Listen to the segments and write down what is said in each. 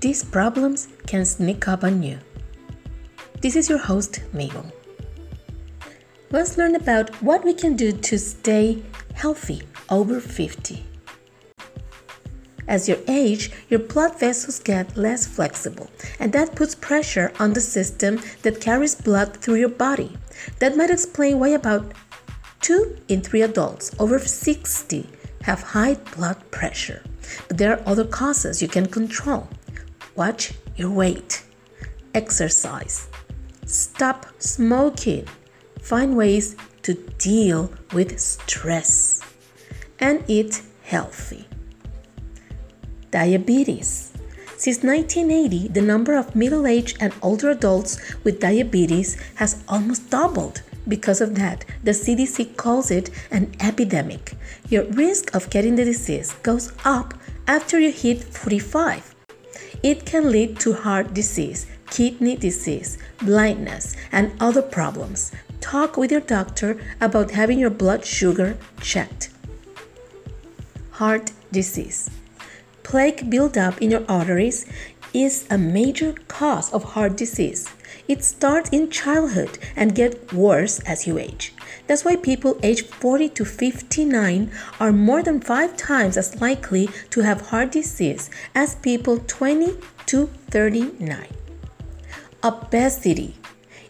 These problems can sneak up on you. This is your host, Mabel. Let's learn about what we can do to stay healthy over 50. As you age, your blood vessels get less flexible, and that puts pressure on the system that carries blood through your body. That might explain why about 2 in 3 adults over 60 have high blood pressure. But there are other causes you can control. Watch your weight, exercise, stop smoking, find ways to deal with stress, and eat healthy. Diabetes. Since 1980, the number of middle aged and older adults with diabetes has almost doubled. Because of that, the CDC calls it an epidemic. Your risk of getting the disease goes up after you hit 45. It can lead to heart disease, kidney disease, blindness, and other problems. Talk with your doctor about having your blood sugar checked. Heart disease. Plaque buildup in your arteries is a major cause of heart disease. It starts in childhood and gets worse as you age. That's why people aged 40 to 59 are more than 5 times as likely to have heart disease as people 20 to 39. Obesity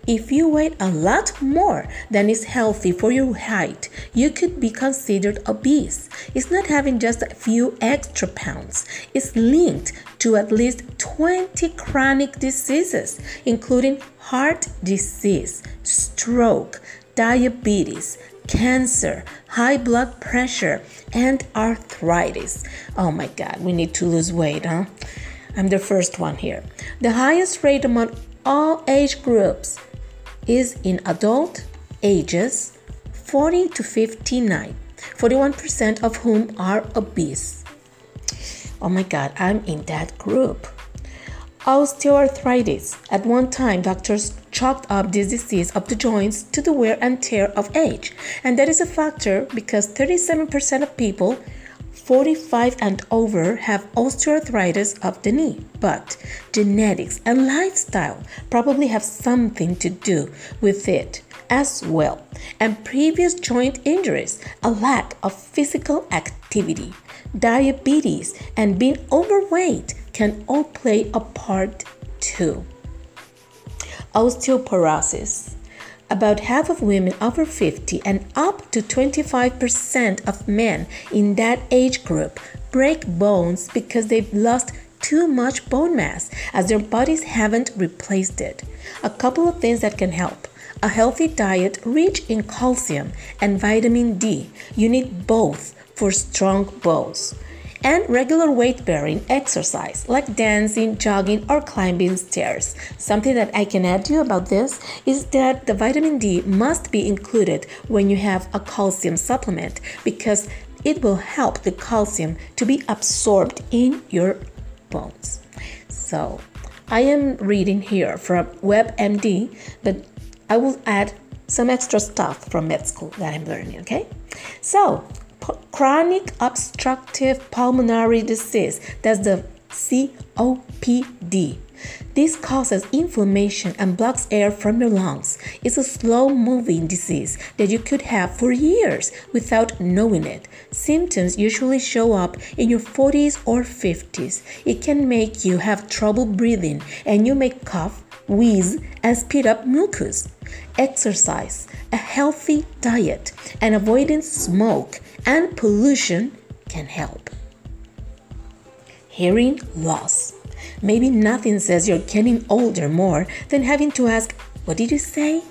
if you weigh a lot more than is healthy for your height, you could be considered obese. It's not having just a few extra pounds, it's linked to at least 20 chronic diseases, including heart disease, stroke, diabetes, cancer, high blood pressure, and arthritis. Oh my God, we need to lose weight, huh? I'm the first one here. The highest rate among all age groups is in adult ages 40 to 59, 41% of whom are obese. Oh my god, I'm in that group. Osteoarthritis. At one time, doctors chalked up this disease of the joints to the wear and tear of age. And that is a factor because 37% of people 45 and over have osteoarthritis of the knee, but genetics and lifestyle probably have something to do with it as well. And previous joint injuries, a lack of physical activity, diabetes, and being overweight can all play a part too. Osteoporosis about half of women over 50 and up to 25% of men in that age group break bones because they've lost too much bone mass as their bodies haven't replaced it. A couple of things that can help. A healthy diet rich in calcium and vitamin D. You need both for strong bones and regular weight bearing exercise like dancing, jogging, or climbing stairs. Something that I can add to you about this is that the vitamin D must be included when you have a calcium supplement because it will help the calcium to be absorbed in your bones. So, I am reading here from WebMD, but I will add some extra stuff from med school that I'm learning, okay? So, chronic obstructive pulmonary disease. That's the COPD. This causes inflammation and blocks air from your lungs. It's a slow moving disease that you could have for years without knowing it. Symptoms usually show up in your 40s or 50s. It can make you have trouble breathing and you may cough, wheeze, and spit up mucus. Exercise, a healthy diet, and avoiding smoke and pollution can help. Hearing loss. Maybe nothing says you're getting older more than having to ask, What did you say?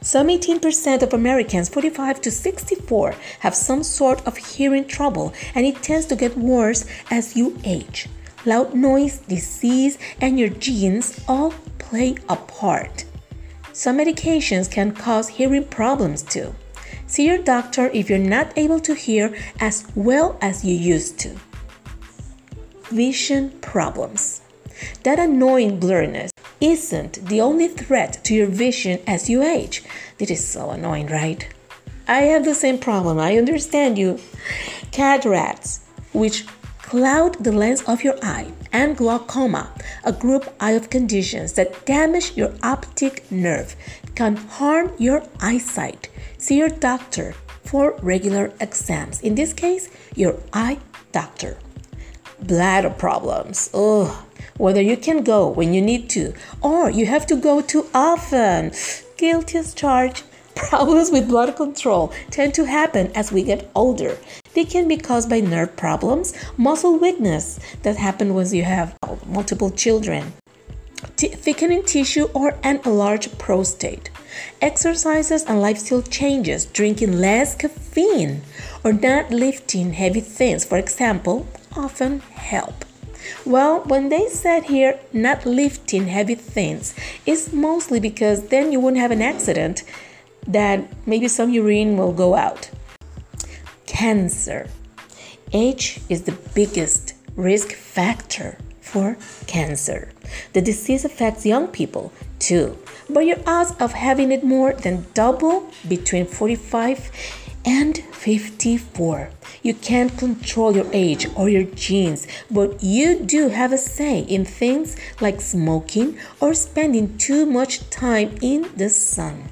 Some 18% of Americans 45 to 64 have some sort of hearing trouble, and it tends to get worse as you age. loud noise, disease, and your genes all play a part. Some medications can cause hearing problems too. See your doctor if you're not able to hear as well as you used to. Vision problems. That annoying blurriness isn't the only threat to your vision as you age. This is so annoying, right? I have the same problem. I understand you. Cataracts, which cloud the lens of your eye, and glaucoma, a group eye of conditions that damage your optic nerve, can harm your eyesight. See your doctor for regular exams. In this case, your eye doctor. Bladder problems. Ugh. Whether you can go when you need to or you have to go too often. Guilty as charged. Problems with blood control tend to happen as we get older. They can be caused by nerve problems, muscle weakness that happen when you have multiple children, T- thickening tissue, or an enlarged prostate. Exercises and lifestyle changes, drinking less caffeine, or not lifting heavy things, for example, often help. Well, when they said here not lifting heavy things, it's mostly because then you wouldn't have an accident that maybe some urine will go out. Cancer. Age is the biggest risk factor for cancer. The disease affects young people too, but your odds of having it more than double between 45 and 54. You can't control your age or your genes, but you do have a say in things like smoking or spending too much time in the sun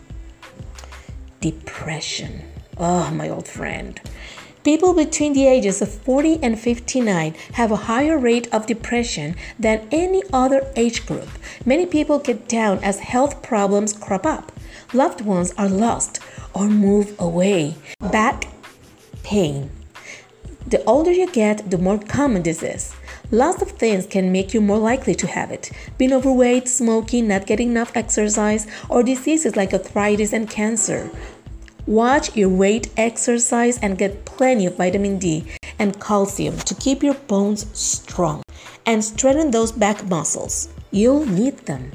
depression. Oh, my old friend. People between the ages of 40 and 59 have a higher rate of depression than any other age group. Many people get down as health problems crop up. Loved ones are lost or move away. Back pain. The older you get, the more common this is. Lots of things can make you more likely to have it. Being overweight, smoking, not getting enough exercise, or diseases like arthritis and cancer. Watch your weight, exercise, and get plenty of vitamin D and calcium to keep your bones strong and strengthen those back muscles. You'll need them.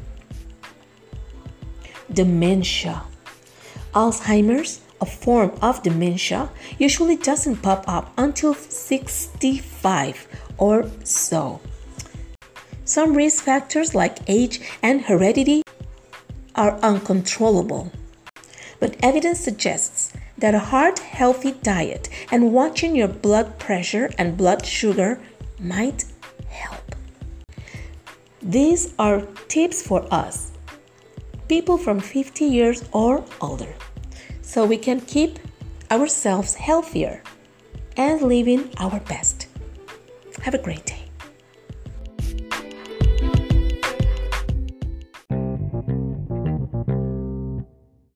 Dementia. Alzheimer's, a form of dementia, usually doesn't pop up until 65 or so. Some risk factors like age and heredity are uncontrollable but evidence suggests that a heart healthy diet and watching your blood pressure and blood sugar might help. These are tips for us, people from 50 years or older, so we can keep ourselves healthier and living our best. Have a great day.